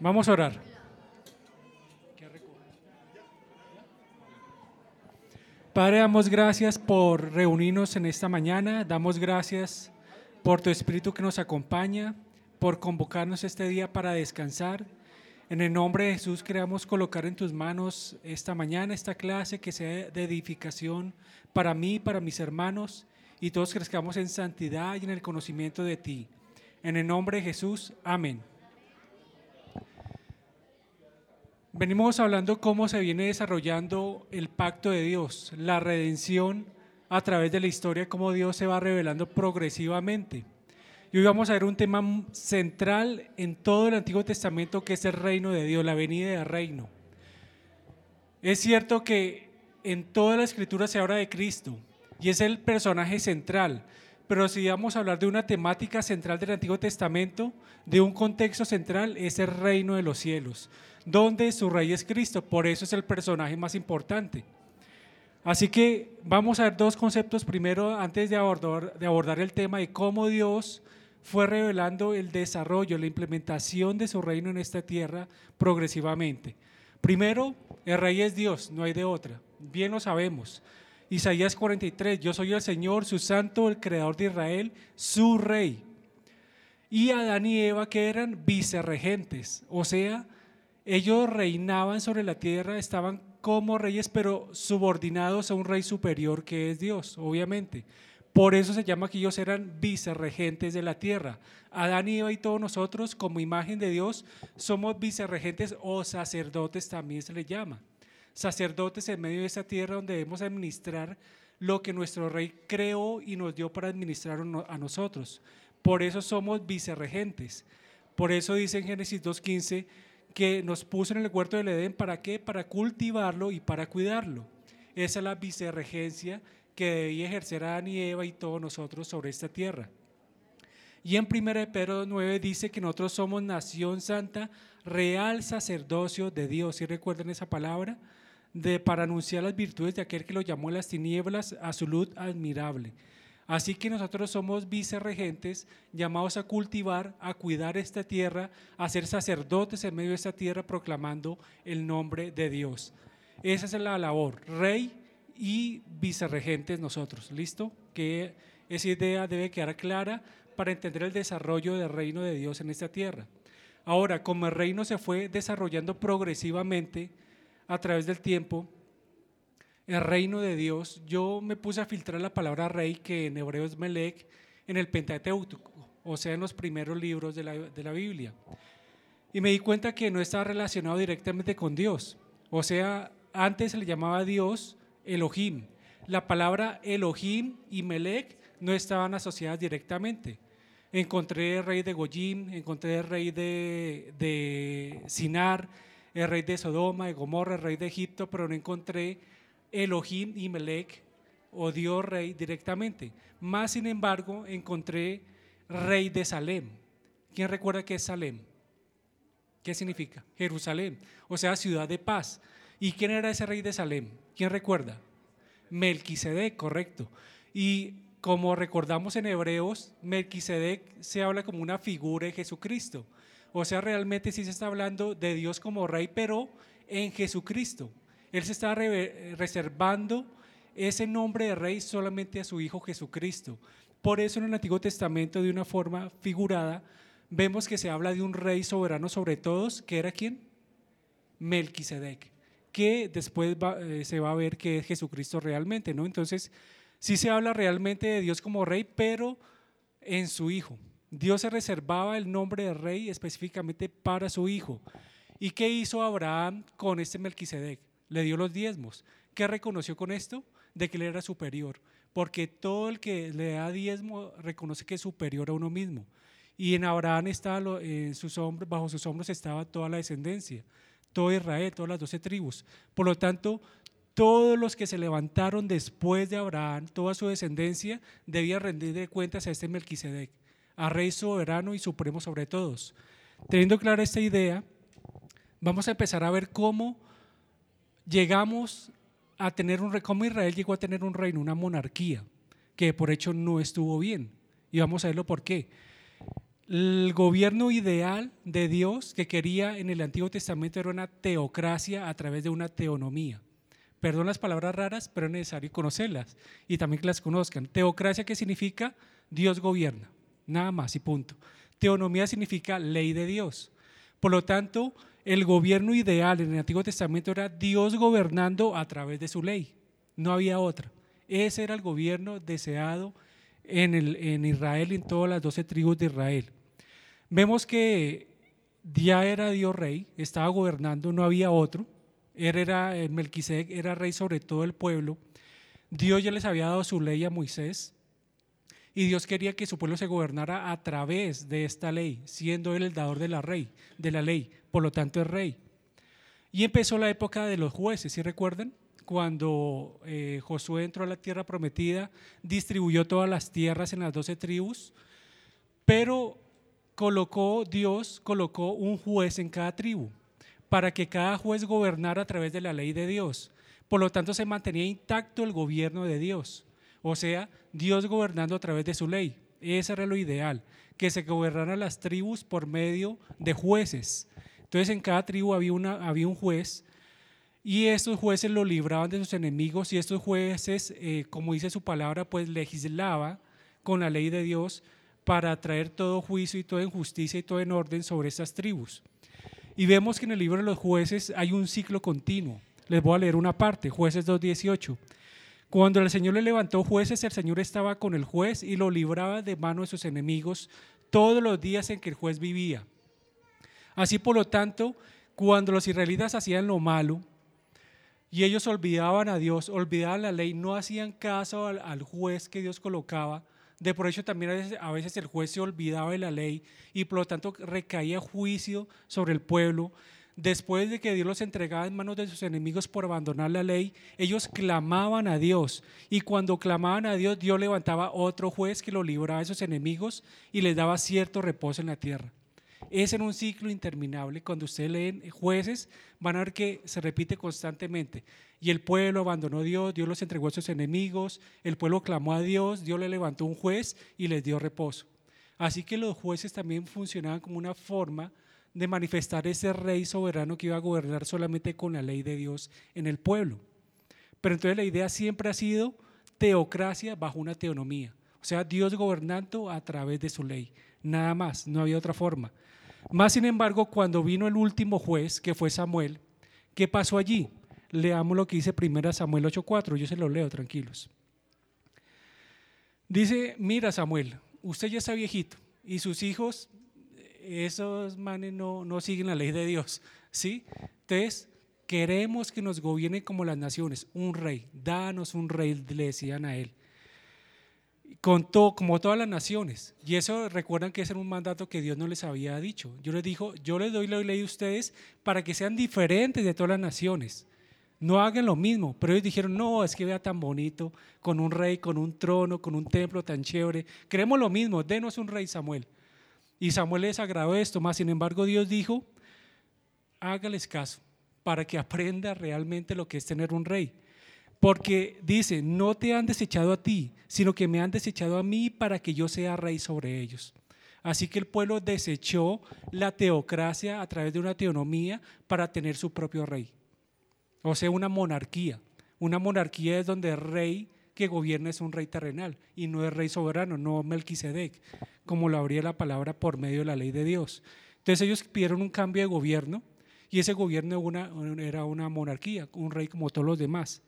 Vamos a orar. Padre, damos gracias por reunirnos en esta mañana, damos gracias por tu Espíritu que nos acompaña, por convocarnos este día para descansar. En el nombre de Jesús queremos colocar en tus manos esta mañana, esta clase que sea de edificación para mí, para mis hermanos, y todos crezcamos en santidad y en el conocimiento de ti. En el nombre de Jesús, amén. Venimos hablando cómo se viene desarrollando el pacto de Dios, la redención a través de la historia, cómo Dios se va revelando progresivamente. Y hoy vamos a ver un tema central en todo el Antiguo Testamento que es el reino de Dios, la venida del reino. Es cierto que en toda la escritura se habla de Cristo y es el personaje central, pero si vamos a hablar de una temática central del Antiguo Testamento, de un contexto central, es el reino de los cielos, donde su rey es Cristo, por eso es el personaje más importante. Así que vamos a ver dos conceptos primero antes de abordar, el tema de cómo Dios fue revelando el desarrollo, la implementación de su reino en esta tierra progresivamente. Primero, el rey es Dios, no hay de otra. Bien lo sabemos. Isaías 43, yo soy el Señor, su santo, el creador de Israel, su rey. Y Adán y Eva que eran vicerregentes, o sea, ellos reinaban sobre la tierra, estaban como reyes, pero subordinados a un rey superior que es Dios, obviamente. Por eso se llama que ellos eran vicerregentes de la tierra. Adán y Eva y todos nosotros, como imagen de Dios, somos vicerregentes o sacerdotes también se le llama sacerdotes en medio de esa tierra donde debemos administrar lo que nuestro rey creó y nos dio para administrar a nosotros. Por eso somos vicerregentes. Por eso dice en Génesis 2.15 que nos puso en el huerto del Edén, ¿para qué? Para cultivarlo y para cuidarlo. Esa es la vicerregencia que debía ejercer Adán y Eva y todos nosotros sobre esta tierra. Y en 1 Pedro 9 dice que nosotros somos nación santa, real sacerdocio de Dios. ¿Y recuerden esa palabra? de, para anunciar las virtudes de aquel que lo llamó las tinieblas a su luz admirable. Así que nosotros somos vicerregentes llamados a cultivar, a cuidar esta tierra, a ser sacerdotes en medio de esta tierra proclamando el nombre de Dios. Esa es la labor, rey y vicerregentes nosotros. ¿Listo? Que esa idea debe quedar clara para entender el desarrollo del reino de Dios en esta tierra. Ahora, como el reino se fue desarrollando progresivamente, a través del tiempo, el reino de Dios, yo me puse a filtrar la palabra rey, que en hebreo es Melech, en el Pentateuco, o sea, en los primeros libros de la, de la Biblia. Y me di cuenta que no estaba relacionado directamente con Dios. O sea, antes se le llamaba Dios Elohim. La palabra Elohim y Melech no estaban asociadas directamente. Encontré el rey de Goyim, encontré el rey de, de Sinar, el rey de Sodoma, de Gomorra, el rey de Egipto, pero no encontré Elohim y Melech o Dios rey directamente. Más sin embargo, encontré rey de Salem. ¿Quién recuerda qué es Salem? ¿Qué significa? Jerusalén, o sea, ciudad de paz. ¿Y quién era ese rey de Salem? ¿Quién recuerda? Melquisedec, correcto. Y como recordamos en Hebreos, Melquisedec se habla como una figura de Jesucristo. O sea, realmente sí se está hablando de Dios como rey, pero en Jesucristo. Él se está reservando ese nombre de rey solamente a su Hijo Jesucristo. Por eso en el Antiguo Testamento, de una forma figurada, vemos que se habla de un rey soberano sobre todos, que era quién? Melquisedec, que después eh, se va a ver que es Jesucristo realmente, ¿no? Entonces, sí se habla realmente de Dios como rey, pero en su Hijo. Dios se reservaba el nombre de rey específicamente para su hijo. ¿Y qué hizo Abraham con este Melquisedec? Le dio los diezmos. ¿Qué reconoció con esto? De que él era superior. Porque todo el que le da diezmo reconoce que es superior a uno mismo. Y en Abraham estaba en sus hombros, bajo sus hombros estaba toda la descendencia, todo Israel, todas las doce tribus. Por lo tanto, todos los que se levantaron después de Abraham, toda su descendencia, debía rendir cuentas a este Melquisedec a Rey soberano y supremo sobre todos. Teniendo clara esta idea, vamos a empezar a ver cómo llegamos a tener un cómo Israel llegó a tener un reino, una monarquía, que por hecho no estuvo bien. Y vamos a verlo por qué. el gobierno ideal de Dios que quería en el Antiguo Testamento era una teocracia a través de una teonomía. Perdón las palabras raras, pero es necesario conocerlas y también que las conozcan. Teocracia que significa Dios gobierna, nada más y punto. Teonomía significa ley de Dios. Por lo tanto, el gobierno ideal en el Antiguo Testamento era Dios gobernando a través de su ley. No había otra. Ese era el gobierno deseado en, el, en Israel en todas las doce tribus de Israel. Vemos que ya era Dios rey, estaba gobernando, no había otro. Él era, eh, Melquisedec era rey sobre todo el pueblo. Dios ya les había dado su ley a Moisés y Dios quería que su pueblo se gobernara a través de esta ley, siendo él el dador de la, rey, de la ley, por lo tanto es rey. Y empezó la época de los jueces, ¿sí recuerdan? Cuando eh, Josué entró a la tierra prometida, distribuyó todas las tierras en las doce tribus, pero colocó, Dios colocó un juez en cada tribu para que cada juez gobernara a través de la ley de Dios. Por lo tanto, se mantenía intacto el gobierno de Dios. O sea, Dios gobernando a través de su ley. Ese era lo ideal, que se gobernaran las tribus por medio de jueces. Entonces, en cada tribu había, una, había un juez y estos jueces lo libraban de sus enemigos y estos jueces, eh, como dice su palabra, pues legislaba con la ley de Dios para traer todo juicio y toda injusticia y todo en orden sobre estas tribus. Y vemos que en el libro de los jueces hay un ciclo continuo. Les voy a leer una parte, jueces 2.18. Cuando el Señor le levantó jueces, el Señor estaba con el juez y lo libraba de mano de sus enemigos todos los días en que el juez vivía. Así por lo tanto, cuando los israelitas hacían lo malo y ellos olvidaban a Dios, olvidaban la ley, no hacían caso al, juez que Dios colocaba, de por hecho, también a veces, el juez se olvidaba de la ley y por lo tanto recaía juicio sobre el pueblo. Después de que Dios los entregaba en manos de sus enemigos por abandonar la ley, ellos clamaban a Dios. Y cuando clamaban a Dios, Dios levantaba otro juez que lo libraba de sus enemigos y les daba cierto reposo en la tierra. Es en un ciclo interminable. Cuando ustedes leen jueces, van a ver que se repite constantemente. Y el pueblo abandonó a Dios, Dios los entregó a sus enemigos, el pueblo clamó a Dios, Dios le levantó un juez y les dio reposo. Así que los jueces también funcionaban como una forma de manifestar ese rey soberano que iba a gobernar solamente con la ley de Dios en el pueblo. Pero entonces la idea siempre ha sido teocracia bajo una teonomía, o sea, Dios gobernando a través de su ley, nada más, no había otra forma. Más sin embargo, cuando vino el último juez, que fue Samuel, ¿qué pasó allí? Leamos lo que dice 1 Samuel 8:4, yo se lo leo, tranquilos. Dice, mira Samuel, usted ya está viejito y sus hijos, esos manes no, no siguen la ley de Dios, ¿sí? Entonces, queremos que nos gobierne como las naciones, un rey, danos un rey, le decían a él con como todas las naciones. Y eso recuerdan que ese era un mandato que Dios no les había dicho. Yo les dijo, yo les doy la ley a ustedes para que sean diferentes de todas las naciones. No hagan lo mismo. Pero ellos dijeron, no, es que vea tan bonito, con un rey, con un trono, con un templo tan chévere. Queremos lo mismo, denos un rey Samuel. Y Samuel les agradó esto, más sin embargo Dios dijo, hágales caso para que aprenda realmente lo que es tener un rey. Porque dice, no te han desechado a ti, sino que me han desechado a mí para que yo sea rey sobre ellos. Así que el pueblo desechó la teocracia a través de una teonomía para tener su propio rey. O sea, una monarquía. Una monarquía es donde el rey que gobierna es un rey terrenal y no es rey soberano, no Melquisedec, como lo habría la palabra por medio de la ley de Dios. Entonces ellos pidieron un cambio de gobierno y ese gobierno era una monarquía, un rey como todos los demás.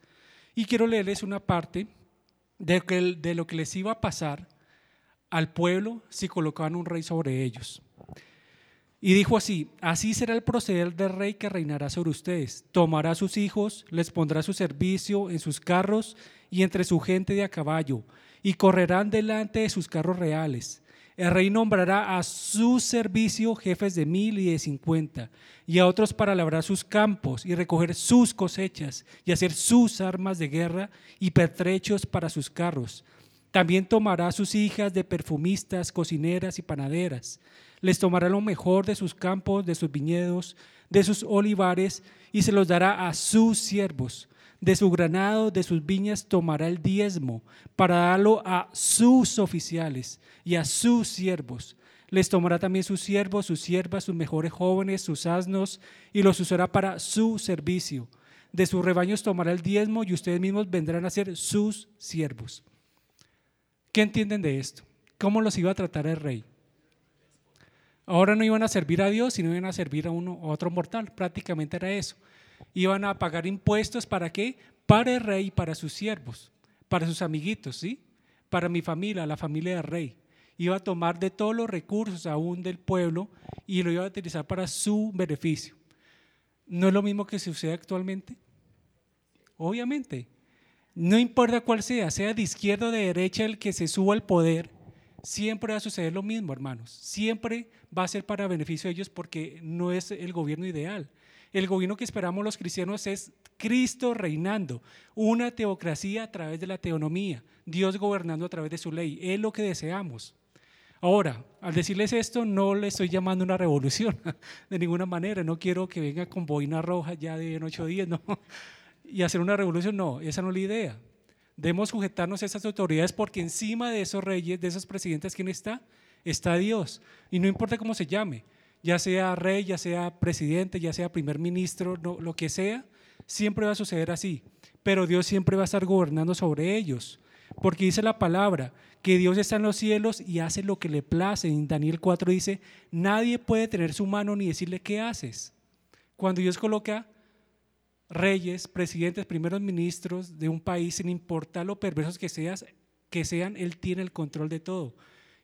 Y quiero leerles una parte de, de lo que les iba a pasar al pueblo si colocaban un rey sobre ellos. Y dijo así, así será el proceder del rey que reinará sobre ustedes. Tomará a sus hijos, les pondrá su servicio en sus carros y entre su gente de a caballo, y correrán delante de sus carros reales. El rey nombrará a su servicio jefes de mil y de cincuenta, y a otros para labrar sus campos y recoger sus cosechas, y hacer sus armas de guerra y pertrechos para sus carros. También tomará a sus hijas de perfumistas, cocineras y panaderas. Les tomará lo mejor de sus campos, de sus viñedos, de sus olivares, y se los dará a sus siervos de su granado, de sus viñas, tomará el diezmo para darlo a sus oficiales y a sus siervos. Les tomará también sus siervos, sus siervas, sus mejores jóvenes, sus asnos, y los usará para su servicio. De sus rebaños tomará el diezmo y ustedes mismos vendrán a ser sus siervos. ¿Qué entienden de esto? ¿Cómo los iba a tratar el rey? Ahora no iban a servir a Dios, sino iban a servir a, uno, a otro mortal. Prácticamente era eso. Iban a pagar impuestos para qué? Para el rey para sus siervos, para sus amiguitos, ¿sí? Para mi familia, la familia del rey iba a tomar de todos los recursos aún del pueblo y lo iba a utilizar para su beneficio. ¿No es lo mismo que sucede actualmente? Obviamente. No importa cuál sea, sea de izquierda o de derecha el que se suba al poder, siempre va a suceder lo mismo, hermanos. Siempre va a ser para beneficio de ellos porque no es el gobierno ideal. El gobierno que esperamos los cristianos es Cristo reinando, una teocracia a través de la teonomía, Dios gobernando a través de su ley. Es lo que deseamos. Ahora, al decirles esto, no le estoy llamando una revolución de ninguna manera. No quiero que venga con boina roja ya de en ocho días, no. Y hacer una revolución, no, esa no es la idea. Debemos sujetarnos a esas autoridades porque encima de esos reyes, de esos presidentes, ¿quién está? Está Dios. Y no importa cómo se llame, ya sea rey, ya sea presidente, ya sea primer ministro, lo que sea, siempre va a suceder así. Pero Dios siempre va a estar gobernando sobre ellos. Porque dice la palabra que Dios está en los cielos y hace lo que le place. En Daniel 4 dice, nadie puede tener su mano ni decirle qué haces. Cuando Dios coloca reyes, presidentes, primeros ministros de un país, sin importar lo perversos que, seas, que sean, Él tiene el control de todo.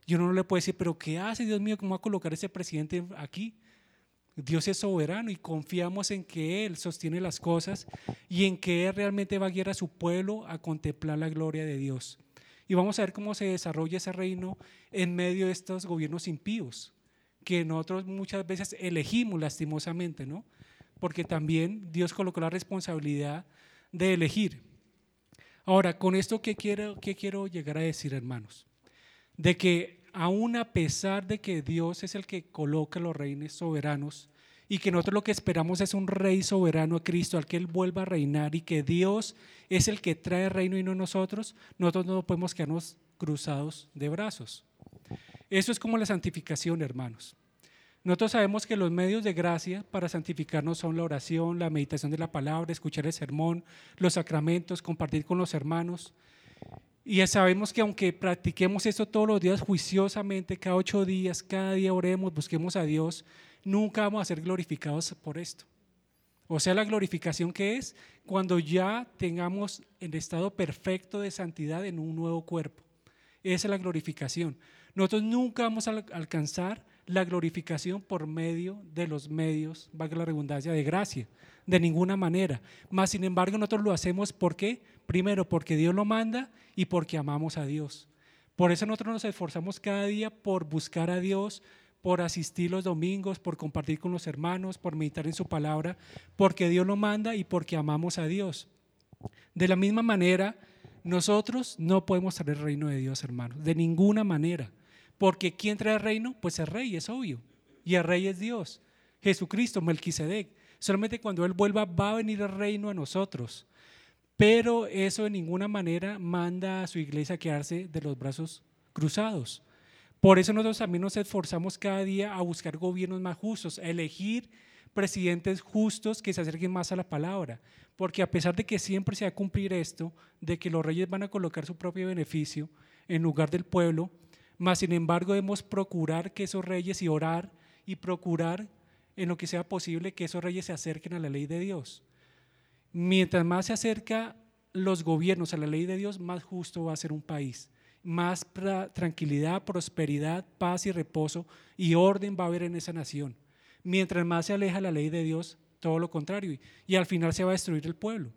Yo no le puedo decir, pero ¿qué hace Dios mío? ¿Cómo va a colocar ese presidente aquí? Dios es soberano y confiamos en que Él sostiene las cosas y en que Él realmente va a guiar a su pueblo a contemplar la gloria de Dios. Y vamos a ver cómo se desarrolla ese reino en medio de estos gobiernos impíos, que nosotros muchas veces elegimos lastimosamente, ¿no? Porque también Dios colocó la responsabilidad de elegir. Ahora, con esto, ¿qué quiero, qué quiero llegar a decir, hermanos? De que aún a pesar de que Dios es el que coloca los reinos soberanos y que nosotros lo que esperamos es un rey soberano a Cristo, al que Él vuelva a reinar y que Dios es el que trae reino y no nosotros, nosotros no podemos quedarnos cruzados de brazos. Eso es como la santificación, hermanos. Nosotros sabemos que los medios de gracia para santificarnos son la oración, la meditación de la palabra, escuchar el sermón, los sacramentos, compartir con los hermanos. Y sabemos que aunque practiquemos esto todos los días juiciosamente, cada ocho días, cada día oremos, busquemos a Dios, nunca vamos a ser glorificados por esto. O sea, la glorificación que es cuando ya tengamos el estado perfecto de santidad en un nuevo cuerpo. Esa es la glorificación. Nosotros nunca vamos a alcanzar la glorificación por medio de los medios, valga la redundancia, de gracia, de ninguna manera. Más sin embargo, nosotros lo hacemos ¿por qué? Primero, porque Dios lo manda y porque amamos a Dios. Por eso nosotros nos esforzamos cada día por buscar a Dios, por asistir los domingos, por compartir con los hermanos, por meditar en su palabra, porque Dios lo manda y porque amamos a Dios. De la misma manera, nosotros no podemos traer el reino de Dios, hermanos, de ninguna manera. Porque ¿quién trae el reino? Pues el rey, es obvio. Y el rey es Dios, Jesucristo, Melquisedec. Solamente cuando Él vuelva va a venir el reino a nosotros. Pero eso de ninguna manera manda a su iglesia a quedarse de los brazos cruzados. Por eso nosotros también nos esforzamos cada día a buscar gobiernos más justos, a elegir presidentes justos que se acerquen más a la palabra. Porque a pesar de que siempre se va a cumplir esto, de que los reyes van a colocar su propio beneficio en lugar del pueblo, más sin embargo debemos procurar que esos reyes y orar y procurar en lo que sea posible que esos reyes se acerquen a la ley de Dios. Mientras más se acerca los gobiernos a la ley de Dios, más justo va a ser un país. Más tranquilidad, prosperidad, paz y reposo y orden va a haber en esa nación. Mientras más se aleja la ley de Dios, todo lo contrario. Y al final se va a destruir el pueblo.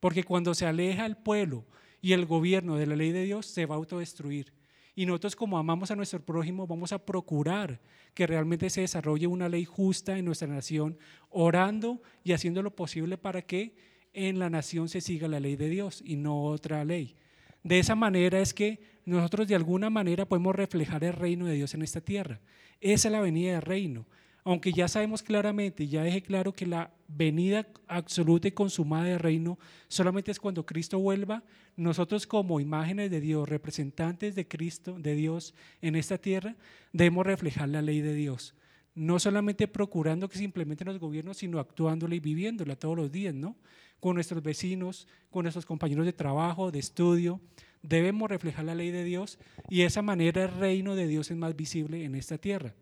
Porque cuando se aleja el pueblo y el gobierno de la ley de Dios, se va a autodestruir. Y nosotros como amamos a nuestro prójimo, vamos a procurar que realmente se desarrolle una ley justa en nuestra nación, orando y haciendo lo posible para que en la nación se siga la ley de Dios y no otra ley. De esa manera es que nosotros de alguna manera podemos reflejar el reino de Dios en esta tierra. Esa es la venida del reino. Aunque ya sabemos claramente, ya deje claro que la venida absoluta y consumada del reino solamente es cuando Cristo vuelva, nosotros como imágenes de Dios, representantes de Cristo, de Dios en esta tierra, debemos reflejar la ley de Dios. No solamente procurando que se implemente en los gobiernos, sino actuándola y viviéndola todos los días, ¿no? Con nuestros vecinos, con nuestros compañeros de trabajo, de estudio. Debemos reflejar la ley de Dios y de esa manera el reino de Dios es más visible en esta tierra.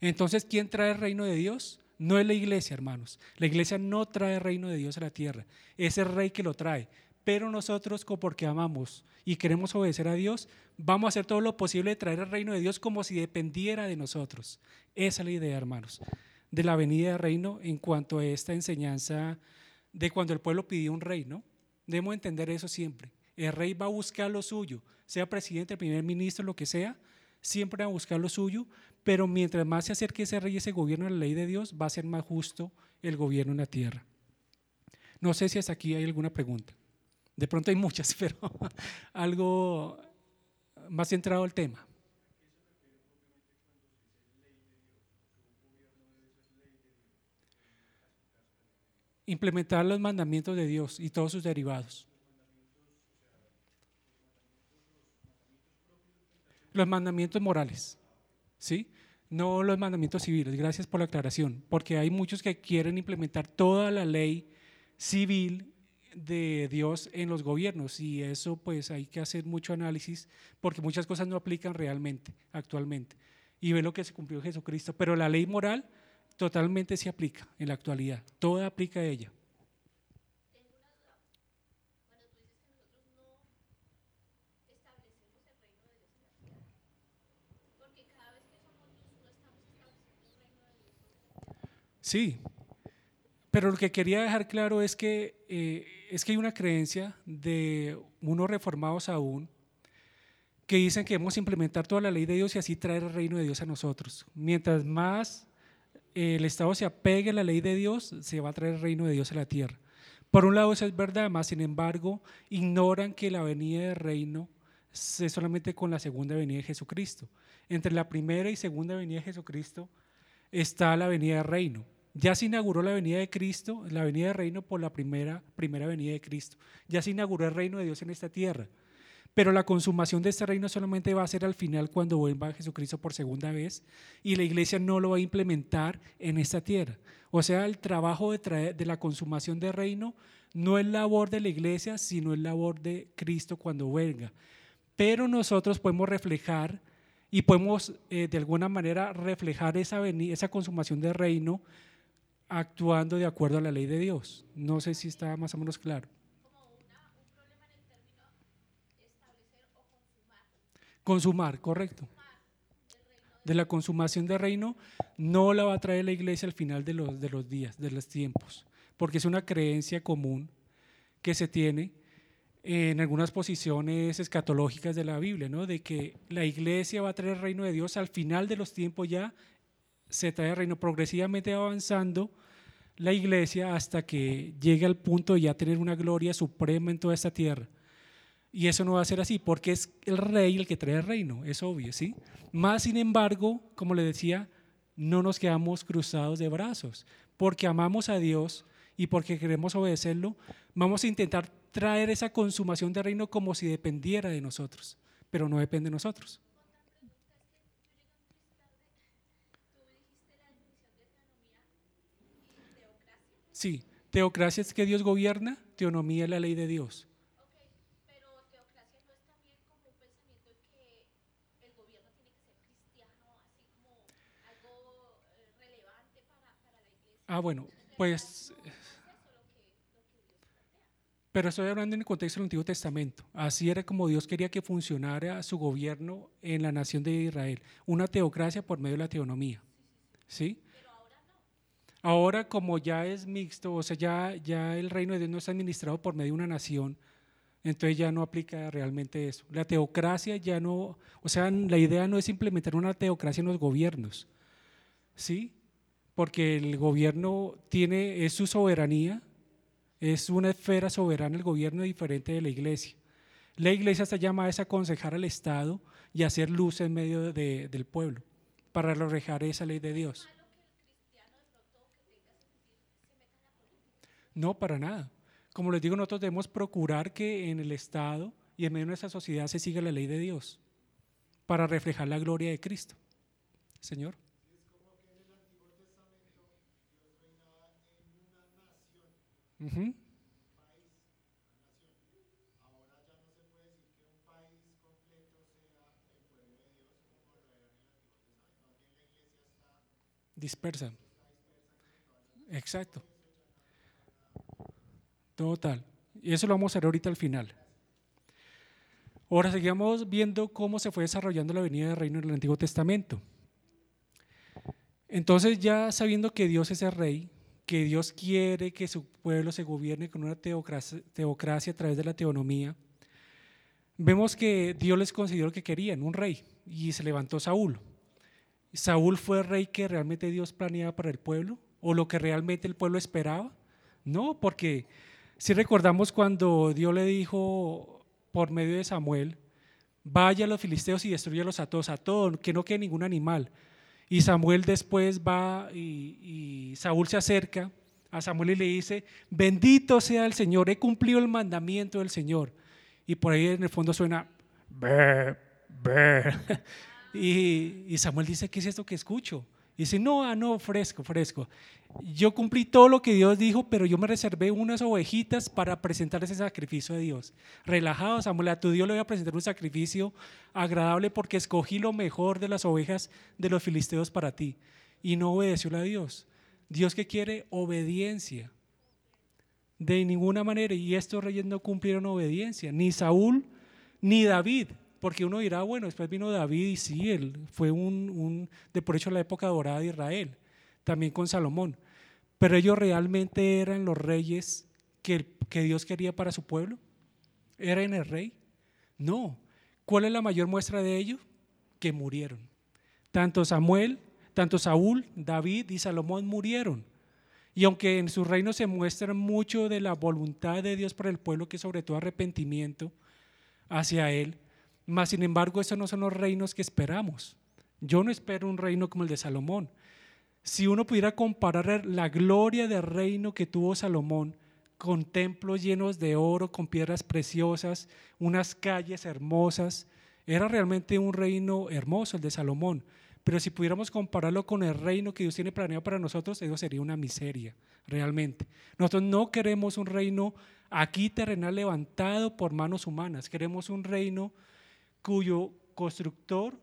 Entonces, ¿quién trae el reino de Dios? No es la iglesia, hermanos. La iglesia no trae el reino de Dios a la tierra. Es el rey que lo trae. Pero nosotros, porque amamos y queremos obedecer a Dios, vamos a hacer todo lo posible de traer el reino de Dios como si dependiera de nosotros. Esa es la idea, hermanos, de la venida del reino en cuanto a esta enseñanza de cuando el pueblo pidió un rey, ¿no? Debemos entender eso siempre. El rey va a buscar lo suyo, sea presidente, primer ministro, lo que sea, siempre va a buscar lo suyo, pero mientras más se acerque ese rey, ese gobierno a la ley de Dios, va a ser más justo el gobierno en la tierra. No sé si hasta aquí hay alguna pregunta. De pronto hay muchas, pero algo más centrado al tema. Implementar los mandamientos de Dios y todos sus derivados. Los mandamientos morales. ¿Sí? No los mandamientos civiles. Gracias por la aclaración. Porque hay muchos que quieren implementar toda la ley civil de Dios en los gobiernos y eso pues hay que hacer mucho análisis porque muchas cosas no aplican realmente actualmente y ve lo que se cumplió Jesucristo, pero la ley moral totalmente se aplica en la actualidad, toda aplica a ella. Sí, pero lo que quería dejar claro es que, eh, es que hay una creencia de unos reformados aún que dicen que debemos implementar toda la ley de Dios y así traer el reino de Dios a nosotros. Mientras más eh, el Estado se apegue a la ley de Dios, se va a traer el reino de Dios a la tierra. Por un lado eso es verdad, más sin embargo ignoran que la venida del reino es solamente con la segunda venida de Jesucristo. Entre la primera y segunda venida de Jesucristo está la venida del reino. Ya se inauguró la venida de Cristo, la venida del reino por la primera, primera venida de Cristo. Ya se inauguró el reino de Dios en esta tierra. Pero la consumación de este reino solamente va a ser al final cuando vuelva Jesucristo por segunda vez y la iglesia no lo va a implementar en esta tierra. O sea, el trabajo de, de la consumación del reino no es labor de la iglesia, sino es labor de Cristo cuando venga. Pero nosotros podemos reflejar y podemos eh, de alguna manera reflejar esa, esa consumación del reino actuando de acuerdo a la ley de Dios. No sé si está más o menos claro. Consumar, correcto. De la consumación del reino no la va a traer la iglesia al final de los, de los días, de los tiempos, porque es una creencia común que se tiene en algunas posiciones escatológicas de la Biblia, ¿no? de que la iglesia va a traer el reino de Dios al final de los tiempos ya se trae reino progresivamente avanzando la iglesia hasta que llegue al punto de ya tener una gloria suprema en toda esta tierra. Y eso no va a ser así, porque es el rey el que trae el reino, es obvio, ¿sí? Más sin embargo, como le decía, no nos quedamos cruzados de brazos, porque amamos a Dios y porque queremos obedecerlo, vamos a intentar traer esa consumación del reino como si dependiera de nosotros, pero no depende de nosotros. Sí, teocracia es que Dios gobierna, teonomía es la ley de Dios. pero teocracia no es también como un pensamiento que el gobierno tiene que ser cristiano, así como algo relevante para, la iglesia. Ah, bueno, pues... Pero estoy hablando en el contexto del Antiguo Testamento. Así era como Dios quería que funcionara su gobierno en la nación de Israel. Una teocracia por medio de la teonomía. ¿Sí? Ahora como ya es mixto, o sea, ya, el reino de Dios no está administrado por medio de una nación, entonces ya no aplica realmente eso. La teocracia ya no, o sea, la idea no es implementar una teocracia en los gobiernos, ¿sí? Porque el gobierno tiene, es su soberanía, es una esfera soberana el gobierno diferente de la iglesia. La iglesia está llamada a aconsejar al Estado y hacer luz en medio del pueblo para reflejar esa ley de Dios. No, para nada. Como les digo, nosotros debemos procurar que en el Estado y en medio de nuestra sociedad se siga la ley de Dios para reflejar la gloria de Cristo. Señor. Uh dispersa. Exacto. Total. Y eso lo vamos a ver ahorita al final. Ahora seguimos viendo cómo se fue desarrollando la venida del reino en el Antiguo Testamento. Entonces ya sabiendo que Dios es el rey, que Dios quiere que su pueblo se gobierne con una teocracia, teocracia a través de la teonomía, vemos que Dios les concedió lo que querían, un rey, y se levantó Saúl. ¿Saúl fue el rey que realmente Dios planeaba para el pueblo? ¿O lo que realmente el pueblo esperaba? No, porque si recordamos cuando Dios le dijo por medio de Samuel, vaya a los filisteos y destruyalos a todos, a todos, que no quede ningún animal. Y Samuel después va y, Saúl se acerca a Samuel y le dice, bendito sea el Señor, he cumplido el mandamiento del Señor. Y por ahí en el fondo suena, be, be. Y, Samuel dice, ¿qué es esto que escucho? Dice, no, ah, no, fresco, fresco. Yo cumplí todo lo que Dios dijo, pero yo me reservé unas ovejitas para presentar ese sacrificio a Dios. Relajado, Samuel, a tu Dios le voy a presentar un sacrificio agradable porque escogí lo mejor de las ovejas de los filisteos para ti. Y no obedeció a Dios. Dios que quiere obediencia. De ninguna manera. Y estos reyes no cumplieron obediencia. Ni Saúl ni David. Porque uno dirá, bueno, después vino David y sí, él fue un, de por hecho la época dorada de Israel, también con Salomón. Pero ellos realmente eran los reyes que, que Dios quería para su pueblo. ¿Eran el rey? No. ¿Cuál es la mayor muestra de ello? Que murieron. Tanto Samuel, tanto Saúl, David y Salomón murieron. Y aunque en su reino se muestra mucho de la voluntad de Dios para el pueblo, que sobre todo arrepentimiento hacia Él, mas, sin embargo, esos no son los reinos que esperamos. Yo no espero un reino como el de Salomón. Si uno pudiera comparar la gloria del reino que tuvo Salomón con templos llenos de oro, con piedras preciosas, unas calles hermosas, era realmente un reino hermoso el de Salomón. Pero si pudiéramos compararlo con el reino que Dios tiene planeado para nosotros, eso sería una miseria, realmente. Nosotros no queremos un reino aquí terrenal levantado por manos humanas, queremos un reino cuyo constructor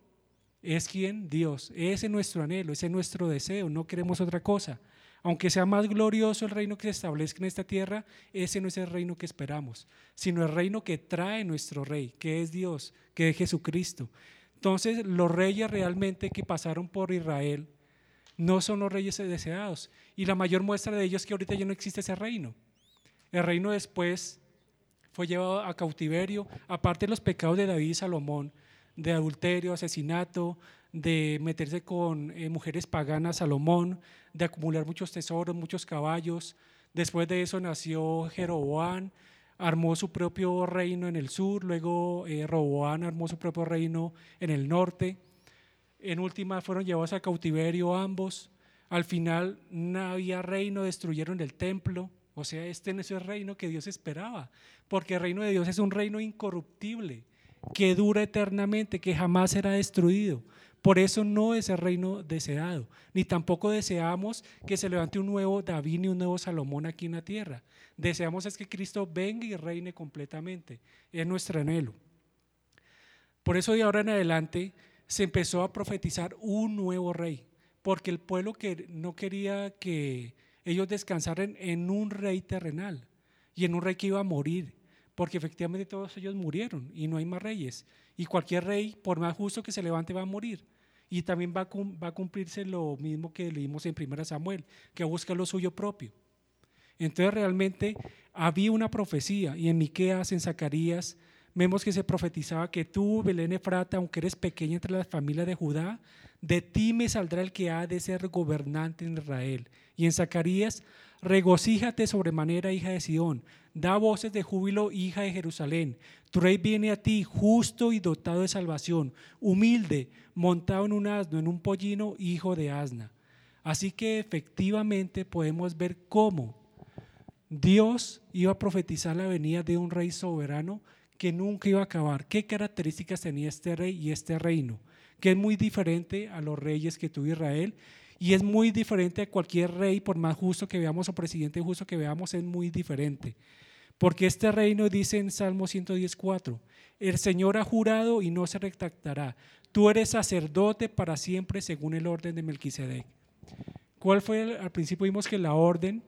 es quien Dios. Ese es nuestro anhelo, ese es nuestro deseo, no queremos otra cosa. Aunque sea más glorioso el reino que se establezca en esta tierra, ese no es el reino que esperamos, sino el reino que trae nuestro rey, que es Dios, que es Jesucristo. Entonces, los reyes realmente que pasaron por Israel no son los reyes deseados. Y la mayor muestra de ellos es que ahorita ya no existe ese reino. El reino después fue llevado a cautiverio, aparte de los pecados de David y Salomón, de adulterio, asesinato, de meterse con eh, mujeres paganas, Salomón, de acumular muchos tesoros, muchos caballos. Después de eso nació Jeroboam, armó su propio reino en el sur, luego eh, Roboán armó su propio reino en el norte. En última fueron llevados a cautiverio ambos. Al final no había reino, destruyeron el templo. O sea, este no es el reino que Dios esperaba, porque el reino de Dios es un reino incorruptible, que dura eternamente, que jamás será destruido. Por eso no es el reino deseado, ni tampoco deseamos que se levante un nuevo David ni un nuevo Salomón aquí en la tierra. Deseamos es que Cristo venga y reine completamente. Es nuestro anhelo. Por eso de ahora en adelante se empezó a profetizar un nuevo rey, porque el pueblo que no quería que ellos descansaron en un rey terrenal y en un rey que iba a morir, porque efectivamente todos ellos murieron y no hay más reyes. Y cualquier rey, por más justo que se levante, va a morir. Y también va a, cumplirse lo mismo que leímos en 1 Samuel, que busca lo suyo propio. Entonces realmente había una profecía y en Miqueas, en Zacarías, vemos que se profetizaba que tú, Belén Efrata, aunque eres pequeña entre las familias de Judá, de ti me saldrá el que ha de ser gobernante en Israel. Y en Zacarías, regocíjate sobremanera, hija de Sión, da voces de júbilo, hija de Jerusalén. Tu rey viene a ti, justo y dotado de salvación, humilde, montado en un asno, en un pollino, hijo de asna. Así que efectivamente podemos ver cómo Dios iba a profetizar la venida de un rey soberano que nunca iba a acabar. ¿Qué características tenía este rey y este reino? Que es muy diferente a los reyes que tuvo Israel y es muy diferente a cualquier rey, por más justo que veamos o presidente justo que veamos, es muy diferente. Porque este reino dice en Salmo 114, el Señor ha jurado y no se retractará. Tú eres sacerdote para siempre según el orden de Melquisedec. ¿Cuál fue? al principio vimos que la orden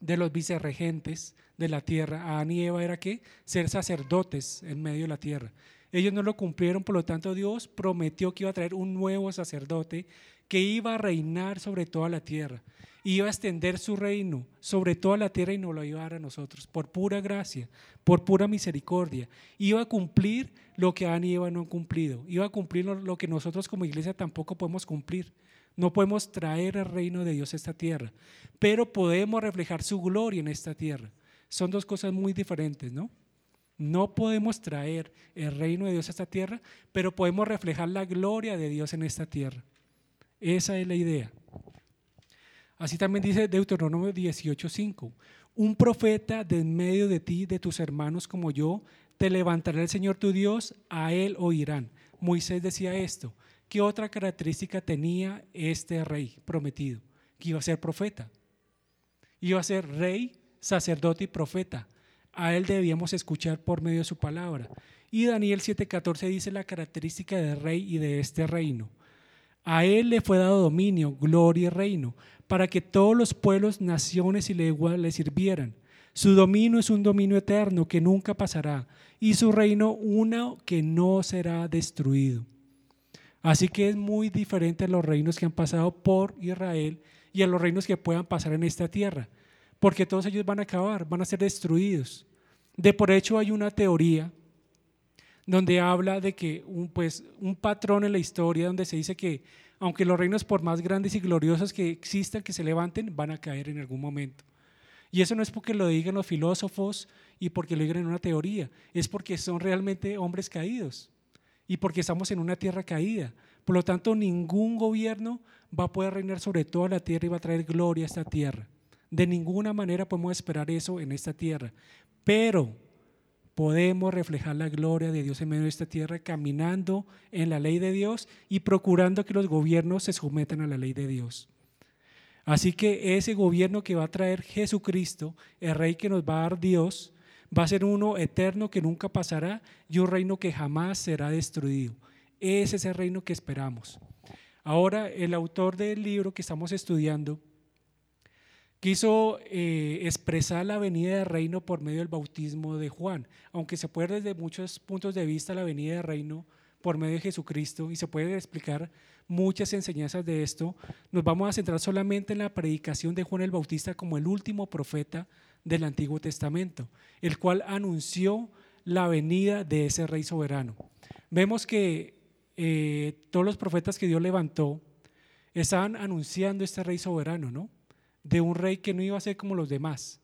de los vicerregentes de la tierra, Adán y Eva, era que ser sacerdotes en medio de la tierra. Ellos no lo cumplieron, por lo tanto Dios prometió que iba a traer un nuevo sacerdote que iba a reinar sobre toda la tierra, iba a extender su reino sobre toda la tierra y nos lo iba a dar a nosotros, por pura gracia, por pura misericordia. Iba a cumplir lo que Adán y Eva no han cumplido, iba a cumplir lo que nosotros como iglesia tampoco podemos cumplir. No podemos traer el reino de Dios a esta tierra, pero podemos reflejar su gloria en esta tierra. Son dos cosas muy diferentes, ¿no? No podemos traer el reino de Dios a esta tierra, pero podemos reflejar la gloria de Dios en esta tierra. Esa es la idea. Así también dice Deuteronomio 18:5. Un profeta de en medio de ti, de tus hermanos como yo, te levantará el Señor tu Dios, a él oirán. Moisés decía esto. ¿Qué otra característica tenía este rey prometido? Que iba a ser profeta. Iba a ser rey, sacerdote y profeta. A él debíamos escuchar por medio de su palabra. Y Daniel 7:14 dice la característica del rey y de este reino. A él le fue dado dominio, gloria y reino, para que todos los pueblos, naciones y lenguas le sirvieran. Su dominio es un dominio eterno que nunca pasará, y su reino uno que no será destruido. Así que es muy diferente a los reinos que han pasado por Israel y a los reinos que puedan pasar en esta tierra, porque todos ellos van a acabar, van a ser destruidos. De por hecho hay una teoría donde habla de que un, pues, un patrón en la historia donde se dice que aunque los reinos por más grandes y gloriosos que existan, que se levanten, van a caer en algún momento. Y eso no es porque lo digan los filósofos y porque lo digan en una teoría, es porque son realmente hombres caídos y porque estamos en una tierra caída. Por lo tanto, ningún gobierno va a poder reinar sobre toda la tierra y va a traer gloria a esta tierra. De ninguna manera podemos esperar eso en esta tierra. Pero podemos reflejar la gloria de Dios en medio de esta tierra caminando en la ley de Dios y procurando que los gobiernos se sometan a la ley de Dios. Así que ese gobierno que va a traer Jesucristo, el rey que nos va a dar Dios, va a ser uno eterno que nunca pasará y un reino que jamás será destruido. Ese es el reino que esperamos. Ahora, el autor del libro que estamos estudiando quiso eh, expresar la venida del reino por medio del bautismo de Juan, aunque se puede desde muchos puntos de vista la venida del reino por medio de Jesucristo y se puede explicar muchas enseñanzas de esto, nos vamos a centrar solamente en la predicación de Juan el Bautista como el último profeta del Antiguo Testamento, el cual anunció la venida de ese rey soberano. Vemos que eh, todos los profetas que Dios levantó estaban anunciando este rey soberano, ¿no? De un rey que no iba a ser como los demás,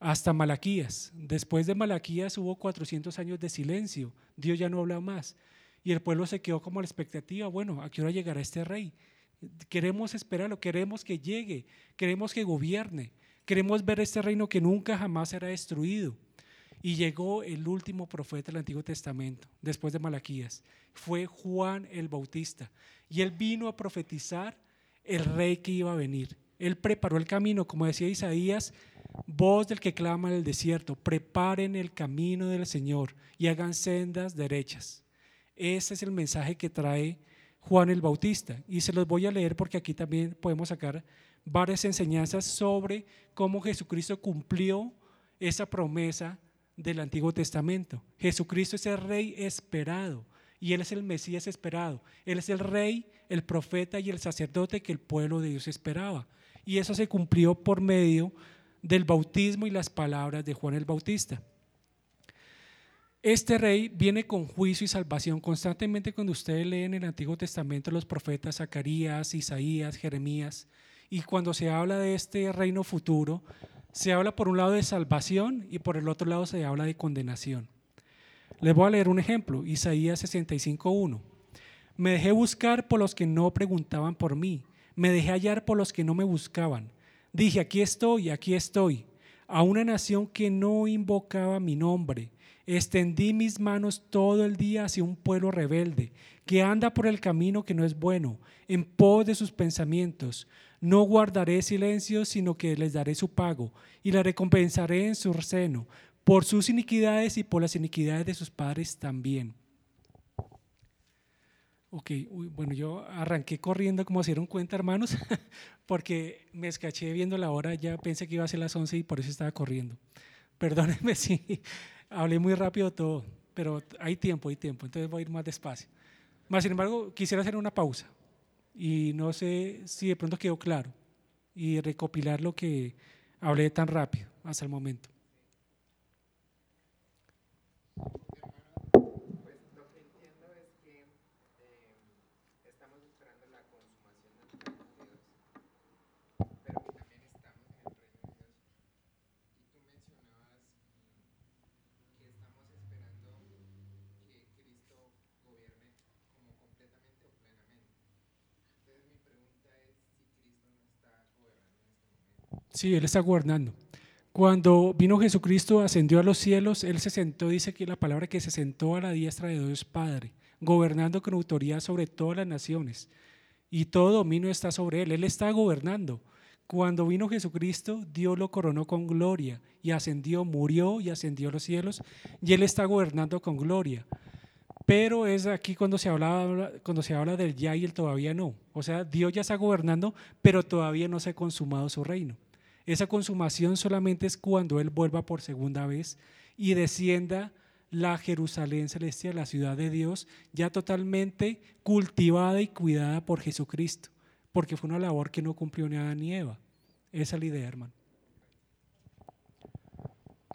hasta Malaquías. Después de Malaquías hubo 400 años de silencio, Dios ya no habla más. Y el pueblo se quedó como a la expectativa, bueno, ¿a qué hora llegará este rey? Queremos esperarlo, queremos que llegue, queremos que gobierne. Queremos ver este reino que nunca jamás será destruido. Y llegó el último profeta del Antiguo Testamento, después de Malaquías. Fue Juan el Bautista. Y él vino a profetizar el rey que iba a venir. Él preparó el camino, como decía Isaías, voz del que clama en el desierto, preparen el camino del Señor y hagan sendas derechas. Ese es el mensaje que trae Juan el Bautista. Y se los voy a leer porque aquí también podemos sacar varias enseñanzas sobre cómo Jesucristo cumplió esa promesa del Antiguo Testamento. Jesucristo es el rey esperado y Él es el Mesías esperado. Él es el rey, el profeta y el sacerdote que el pueblo de Dios esperaba. Y eso se cumplió por medio del bautismo y las palabras de Juan el Bautista. Este rey viene con juicio y salvación. Constantemente cuando ustedes leen en el Antiguo Testamento los profetas Zacarías, Isaías, Jeremías, y cuando se habla de este reino futuro, se habla por un lado de salvación y por el otro lado se habla de condenación. Les voy a leer un ejemplo, Isaías 65.1. Me dejé buscar por los que no preguntaban por mí, me dejé hallar por los que no me buscaban. Dije, aquí estoy, aquí estoy. a una nación que no invocaba mi nombre. Extendí mis manos todo el día hacia un pueblo rebelde, que anda por el camino que no es bueno, en pos de sus pensamientos. No guardaré silencio, sino que les daré su pago, y la recompensaré en su seno, por sus iniquidades y por las iniquidades de sus padres también. Ok, bueno, yo arranqué corriendo como se dieron cuenta, hermanos, porque me escaché viendo la hora, ya pensé que iba a ser las 11 y por eso estaba corriendo. Perdónenme si hablé muy rápido todo, pero hay tiempo, hay tiempo, entonces voy a ir más despacio. Más sin embargo, quisiera hacer una pausa y no sé si de pronto quedó claro y recopilar lo que hablé tan rápido hasta el momento. Sí, Él está gobernando. Cuando vino Jesucristo, ascendió a los cielos, Él se sentó, dice que la palabra que se sentó a la diestra de Dios Padre, gobernando con autoridad sobre todas las naciones. Y todo dominio está sobre Él. Él está gobernando. Cuando vino Jesucristo, Dios lo coronó con gloria y ascendió, murió y ascendió a los cielos. Y Él está gobernando con gloria. Pero es aquí cuando se, habla, cuando se habla del ya y el todavía no. O sea, Dios ya está gobernando, pero todavía no se ha consumado su reino. Esa consumación solamente es cuando Él vuelva por segunda vez y descienda la Jerusalén celestial, la ciudad de Dios, ya totalmente cultivada y cuidada por Jesucristo, porque fue una labor que no cumplió ni Adán ni Eva. Esa es la idea, hermano.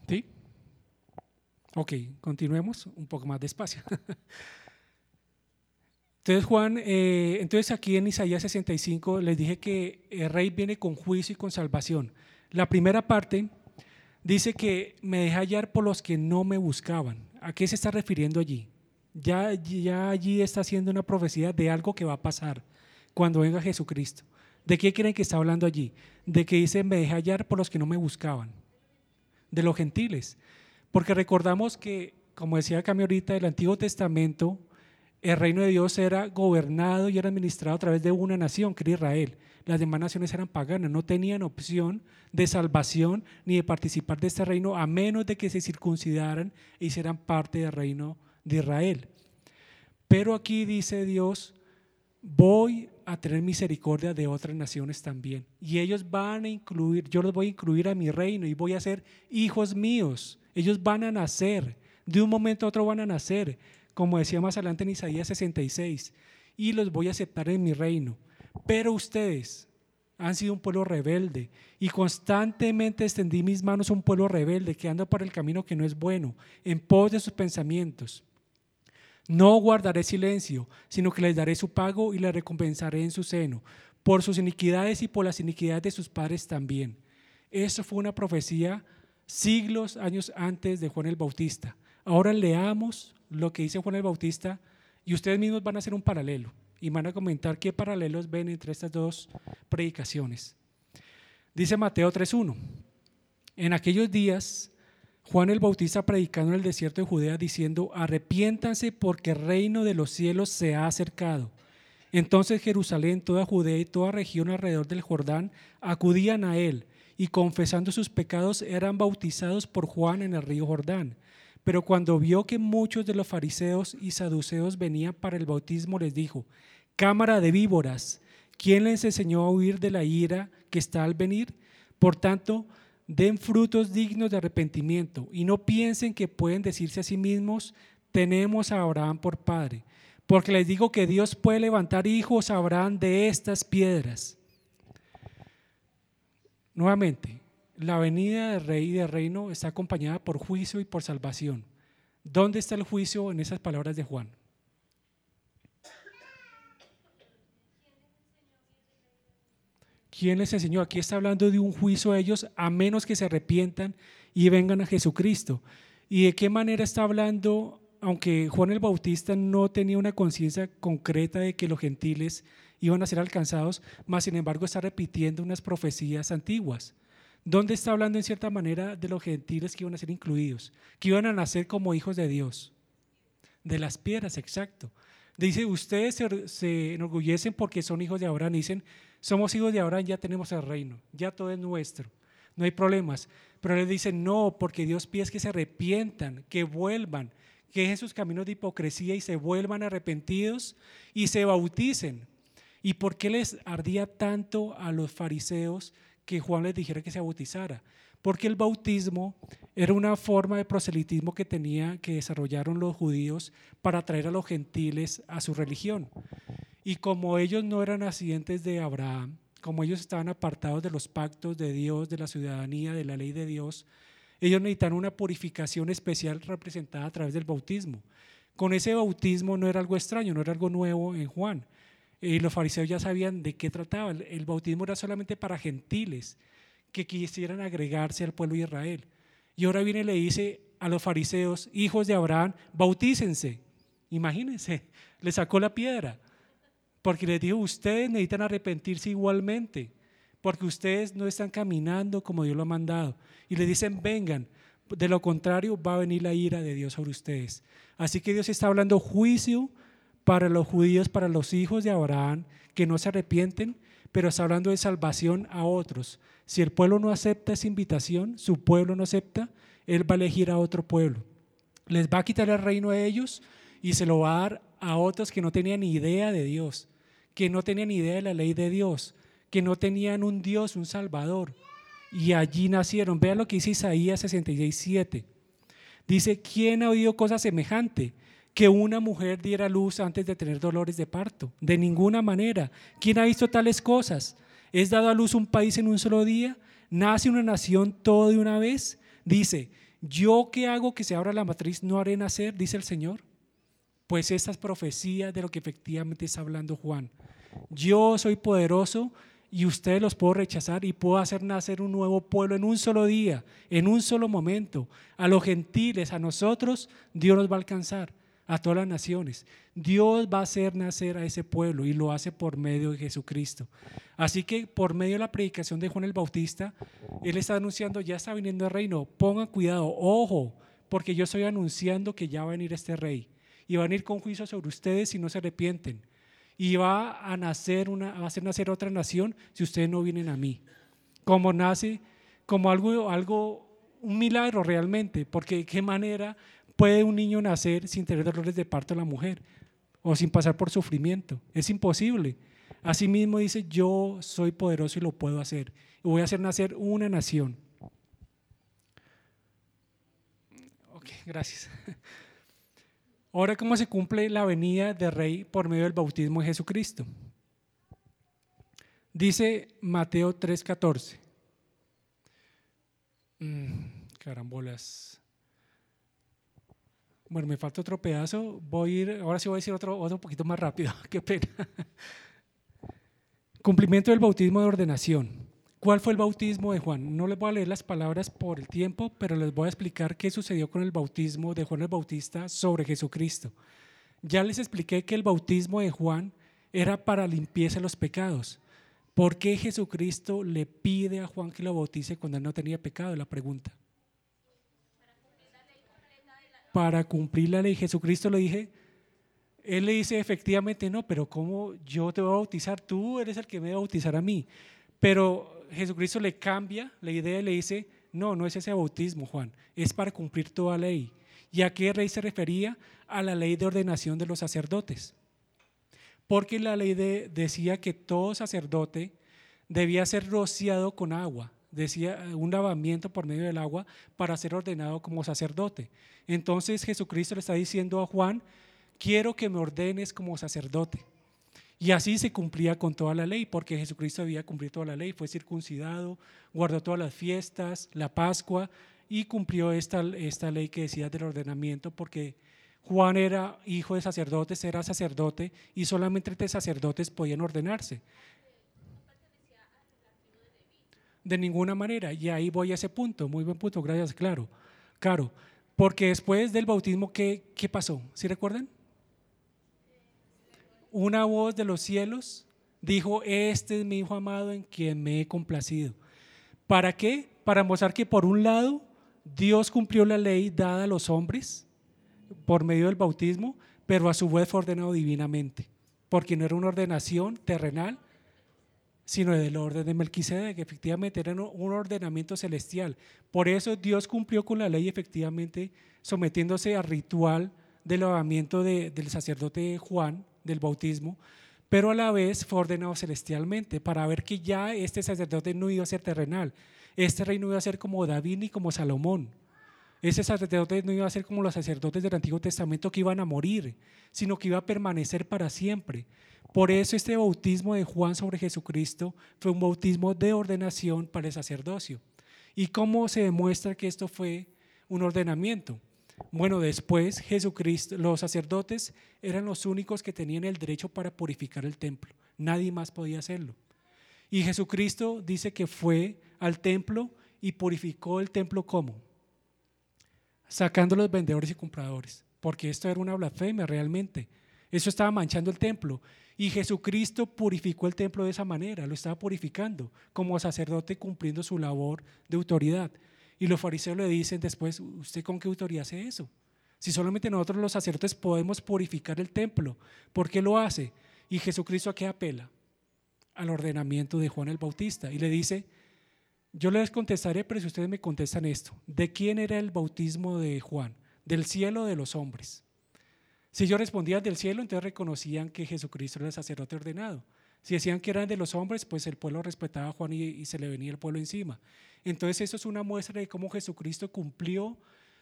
¿Sí? Ok, continuemos un poco más despacio. Entonces Juan, eh, entonces aquí en Isaías 65 les dije que el rey viene con juicio y con salvación. La primera parte dice que me deja hallar por los que no me buscaban. ¿A qué se está refiriendo allí? Ya, ya allí está haciendo una profecía de algo que va a pasar cuando venga Jesucristo. ¿De qué creen que está hablando allí? De que dice, me deja hallar por los que no me buscaban. De los gentiles. Porque recordamos que, como decía Cami ahorita, el Antiguo Testamento el reino de Dios era gobernado y era administrado a través de una nación, que era Israel. Las demás naciones eran paganas, no tenían opción de salvación ni de participar de este reino a menos de que se circuncidaran y hicieran parte del reino de Israel. Pero aquí dice Dios, voy a tener misericordia de otras naciones también. Y ellos van a incluir, yo los voy a incluir a mi reino y voy a ser hijos míos. Ellos van a nacer, de un momento a otro van a nacer como decía más adelante en Isaías 66, y los voy a aceptar en mi reino. Pero ustedes han sido un pueblo rebelde y constantemente extendí mis manos a un pueblo rebelde que anda por el camino que no es bueno, en pos de sus pensamientos. No guardaré silencio, sino que les daré su pago y les recompensaré en su seno, por sus iniquidades y por las iniquidades de sus padres también. Eso fue una profecía siglos, años antes de Juan el Bautista. Ahora leamos lo que dice Juan el Bautista y ustedes mismos van a hacer un paralelo y van a comentar qué paralelos ven entre estas dos predicaciones. Dice Mateo 3.1, en aquellos días Juan el Bautista predicando en el desierto de Judea diciendo, arrepiéntanse porque el reino de los cielos se ha acercado. Entonces Jerusalén, toda Judea y toda región alrededor del Jordán acudían a él y confesando sus pecados eran bautizados por Juan en el río Jordán. Pero cuando vio que muchos de los fariseos y saduceos venían para el bautismo, les dijo, Cámara de víboras, ¿quién les enseñó a huir de la ira que está al venir? Por tanto, den frutos dignos de arrepentimiento y no piensen que pueden decirse a sí mismos, tenemos a Abraham por padre. Porque les digo que Dios puede levantar hijos a Abraham de estas piedras. Nuevamente, la venida del rey y del reino está acompañada por juicio y por salvación. ¿Dónde está el juicio en esas palabras de Juan? ¿Quién les enseñó? Aquí está hablando de un juicio a ellos a menos que se arrepientan y vengan a Jesucristo. ¿Y de qué manera está hablando? Aunque Juan el Bautista no tenía una conciencia concreta de que los gentiles iban a ser alcanzados, más sin embargo está repitiendo unas profecías antiguas ¿Dónde está hablando en cierta manera de los gentiles que iban a ser incluidos? Que iban a nacer como hijos de Dios. De las piedras, exacto. Dice, ustedes se, enorgullecen porque son hijos de Abraham. Dicen, somos hijos de Abraham, ya tenemos el reino, ya todo es nuestro, no hay problemas. Pero les dicen, no, porque Dios pide que se arrepientan, que vuelvan, que dejen sus caminos de hipocresía y se vuelvan arrepentidos y se bauticen. ¿Y por qué les ardía tanto a los fariseos que Juan les dijera que se bautizara? Porque el bautismo era una forma de proselitismo que tenía que desarrollaron los judíos para atraer a los gentiles a su religión. Y como ellos no eran nacientes de Abraham, como ellos estaban apartados de los pactos de Dios, de la ciudadanía, de la ley de Dios, ellos necesitaban una purificación especial representada a través del bautismo. Con ese bautismo no era algo extraño, no era algo nuevo en Juan. Y los fariseos ya sabían de qué trataba. El bautismo era solamente para gentiles que quisieran agregarse al pueblo de Israel. Y ahora viene y le dice a los fariseos, hijos de Abraham, bautícense. Imagínense, le sacó la piedra. Porque les dijo, ustedes necesitan arrepentirse igualmente, porque ustedes no están caminando como Dios lo ha mandado. Y le dicen, vengan, de lo contrario va a venir la ira de Dios sobre ustedes. Así que Dios está hablando juicio para los judíos, para los hijos de Abraham, que no se arrepienten, pero está hablando de salvación a otros. Si el pueblo no acepta esa invitación, su pueblo no acepta, Él va a elegir a otro pueblo. Les va a quitar el reino a ellos y se lo va a dar a otros que no tenían ni idea de Dios que no tenían idea de la ley de Dios, que no tenían un Dios, un Salvador. Y allí nacieron. Vean lo que dice Isaías 66, 7. Dice, ¿quién ha oído cosa semejante? Que una mujer diera luz antes de tener dolores de parto. De ninguna manera. ¿Quién ha visto tales cosas? ¿Es dado a luz un país en un solo día? ¿Nace una nación todo de una vez? Dice, ¿yo qué hago que se abra la matriz no haré nacer? Dice el Señor. Pues esta es profecía de lo que efectivamente está hablando Juan. Yo soy poderoso y ustedes los puedo rechazar y puedo hacer nacer un nuevo pueblo en un solo día, en un solo momento. A los gentiles, a nosotros, Dios nos va a alcanzar, a todas las naciones. Dios va a hacer nacer a ese pueblo y lo hace por medio de Jesucristo. Así que por medio de la predicación de Juan el Bautista, Él está anunciando, ya está viniendo el reino, pongan cuidado, ojo, porque yo estoy anunciando que ya va a venir este rey y va a venir con juicio sobre ustedes si no se arrepienten y va a nacer una, va a hacer nacer otra nación si ustedes no vienen a mí. Como nace, como algo, algo, un milagro realmente, porque de qué manera puede un niño nacer sin tener dolores de parto a la mujer o sin pasar por sufrimiento. Es imposible. Asimismo dice, yo soy poderoso y lo puedo hacer. Y voy a hacer nacer una nación. Ok, gracias. Ahora, ¿cómo se cumple la venida del Rey por medio del bautismo de Jesucristo? Dice Mateo 3:14. Mm, carambolas. Bueno, me falta otro pedazo. Voy a ir, ahora sí voy a decir otro, otro poquito más rápido. Qué pena. Cumplimiento del bautismo de ordenación. ¿Cuál fue el bautismo de Juan? No les voy a leer las palabras por el tiempo, pero les voy a explicar qué sucedió con el bautismo de Juan el Bautista sobre Jesucristo. Ya les expliqué que el bautismo de Juan era para limpieza de los pecados. ¿Por qué Jesucristo le pide a Juan que lo bautice cuando él no tenía pecado? La pregunta. Para cumplir la ley. Jesucristo le dije, él le dice efectivamente, no, pero ¿cómo yo te voy a bautizar? Tú eres el que me va a bautizar a mí. Pero Jesucristo le cambia la idea y le dice, no, no es ese bautismo, Juan, es para cumplir toda ley. ¿Y a qué ley se refería? A la ley de ordenación de los sacerdotes. Porque la ley decía que todo sacerdote debía ser rociado con agua, decía un lavamiento por medio del agua para ser ordenado como sacerdote. Entonces Jesucristo le está diciendo a Juan, quiero que me ordenes como sacerdote. Y así se cumplía con toda la ley, porque Jesucristo había cumplido toda la ley, fue circuncidado, guardó todas las fiestas, la Pascua, y cumplió esta, esta ley que decía del ordenamiento, porque Juan era hijo de sacerdotes, era sacerdote, y solamente entre sacerdotes podían ordenarse. De ninguna manera, y ahí voy a ese punto, muy buen punto, gracias, claro, claro, porque después del bautismo, ¿qué, qué pasó? ¿Sí recuerdan? una voz de los cielos dijo, este es mi Hijo amado en quien me he complacido. ¿Para qué? Para mostrar que por un lado Dios cumplió la ley dada a los hombres por medio del bautismo, pero a su vez fue ordenado divinamente, porque no era una ordenación terrenal, sino del orden de Melquisedec, que efectivamente era un ordenamiento celestial. Por eso Dios cumplió con la ley efectivamente sometiéndose al ritual del lavamiento del sacerdote Juan, del bautismo, pero a la vez fue ordenado celestialmente para ver que ya este sacerdote no iba a ser terrenal, este rey no iba a ser como David ni como Salomón. Ese sacerdote no iba a ser como los sacerdotes del Antiguo Testamento que iban a morir, sino que iba a permanecer para siempre. Por eso este bautismo de Juan sobre Jesucristo fue un bautismo de ordenación para el sacerdocio. ¿Y cómo se demuestra que esto fue un ordenamiento? Bueno, después Jesucristo, los sacerdotes eran los únicos que tenían el derecho para purificar el templo. Nadie más podía hacerlo. Y Jesucristo dice que fue al templo y purificó el templo como? Sacando los vendedores y compradores, porque esto era una blasfemia realmente. Eso estaba manchando el templo. Y Jesucristo purificó el templo de esa manera, lo estaba purificando como sacerdote cumpliendo su labor de autoridad. Y los fariseos le dicen después, ¿usted con qué autoridad hace eso? Si solamente nosotros los sacerdotes podemos purificar el templo, ¿por qué lo hace? Y Jesucristo a qué apela? Al ordenamiento de Juan el Bautista. Y le dice, yo les contestaré, pero si ustedes me contestan esto, ¿de quién era el bautismo de Juan? ¿Del cielo o de los hombres? Si yo respondía del cielo, entonces reconocían que Jesucristo era el sacerdote ordenado. Si decían que eran de los hombres, pues el pueblo respetaba a Juan y, se le venía el pueblo encima. Entonces eso es una muestra de cómo Jesucristo cumplió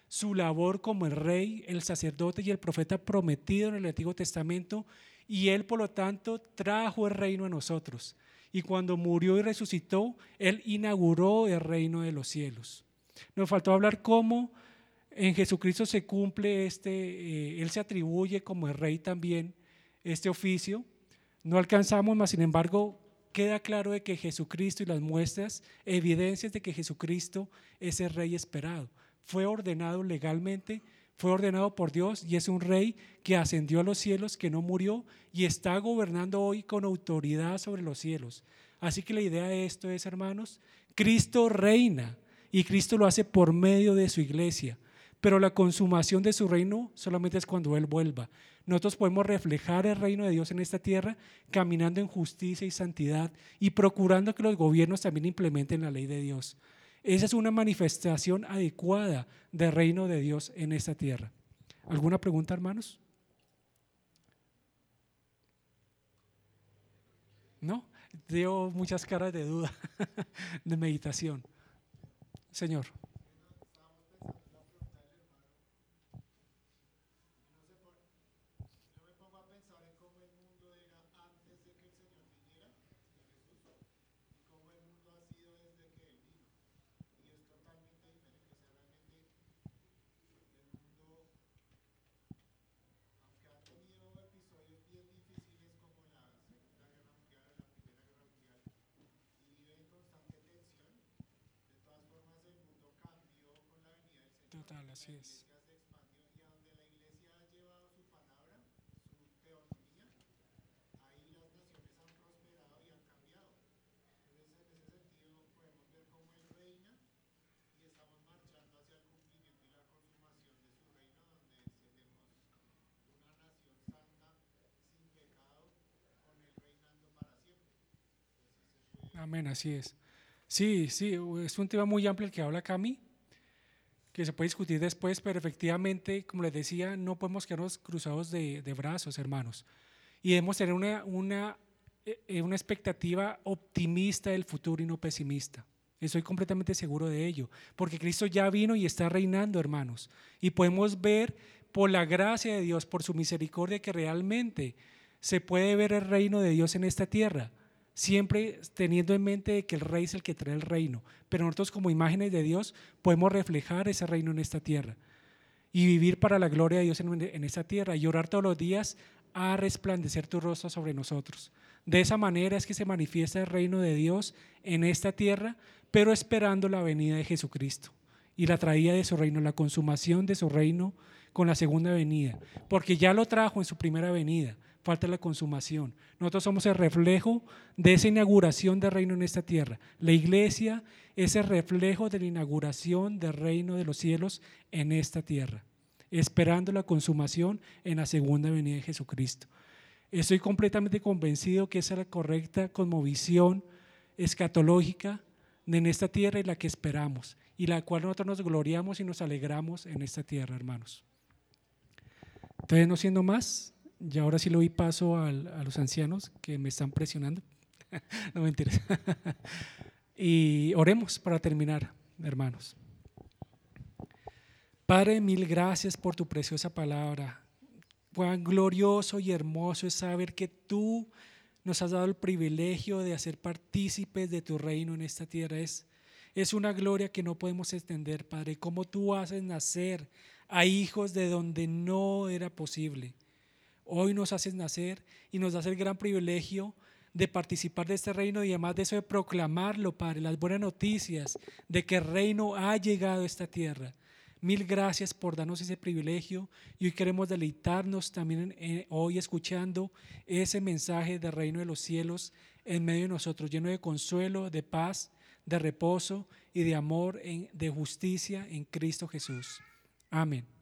su labor como el rey, el sacerdote y el profeta prometido en el Antiguo Testamento y él por lo tanto trajo el reino a nosotros. Y cuando murió y resucitó, él inauguró el reino de los cielos. Nos faltó hablar cómo en Jesucristo se cumple este, eh, él se atribuye como el rey también este oficio no alcanzamos, mas sin embargo queda claro de que Jesucristo y las muestras, evidencias de que Jesucristo es el rey esperado. Fue ordenado legalmente, fue ordenado por Dios y es un rey que ascendió a los cielos, que no murió y está gobernando hoy con autoridad sobre los cielos. Así que la idea de esto es, hermanos, Cristo reina y Cristo lo hace por medio de su iglesia, pero la consumación de su reino solamente es cuando Él vuelva. Nosotros podemos reflejar el reino de Dios en esta tierra caminando en justicia y santidad y procurando que los gobiernos también implementen la ley de Dios. Esa es una manifestación adecuada del reino de Dios en esta tierra. ¿Alguna pregunta, hermanos? ¿No? Dio muchas caras de duda, de meditación. Señor. Así es. Amén, así es. Sí, sí, es un tema muy amplio el que habla Cami que se puede discutir después, pero efectivamente, como les decía, no podemos quedarnos cruzados de, brazos, hermanos. Y debemos tener una, una, eh, una expectativa optimista del futuro y no pesimista. Estoy completamente seguro de ello, porque Cristo ya vino y está reinando, hermanos. Y podemos ver por la gracia de Dios, por su misericordia, que realmente se puede ver el reino de Dios en esta tierra siempre teniendo en mente que el rey es el que trae el reino, pero nosotros como imágenes de Dios podemos reflejar ese reino en esta tierra y vivir para la gloria de Dios en, esta tierra y orar todos los días a resplandecer tu rostro sobre nosotros. De esa manera es que se manifiesta el reino de Dios en esta tierra, pero esperando la venida de Jesucristo y la traída de su reino, la consumación de su reino con la segunda venida, porque ya lo trajo en su primera venida falta la consumación. Nosotros somos el reflejo de esa inauguración del reino en esta tierra. La iglesia es el reflejo de la inauguración del reino de los cielos en esta tierra, esperando la consumación en la segunda venida de Jesucristo. Estoy completamente convencido que esa es la correcta cosmovisión escatológica en esta tierra y la que esperamos, y la cual nosotros nos gloriamos y nos alegramos en esta tierra, hermanos. Entonces, no siendo más, y ahora sí le doy paso a los ancianos que me están presionando. no mentiras. y oremos para terminar, hermanos. Padre, mil gracias por tu preciosa palabra. Cuán glorioso y hermoso es saber que tú nos has dado el privilegio de hacer partícipes de tu reino en esta tierra. Es, es una gloria que no podemos extender, Padre. Cómo tú haces nacer a hijos de donde no era posible. Hoy nos haces nacer y nos das el gran privilegio de participar de este reino y además de eso de proclamarlo, Padre, las buenas noticias de que el reino ha llegado a esta tierra. Mil gracias por darnos ese privilegio y hoy queremos deleitarnos también hoy escuchando ese mensaje del reino de los cielos en medio de nosotros, lleno de consuelo, de paz, de reposo y de amor, de justicia en Cristo Jesús. Amén.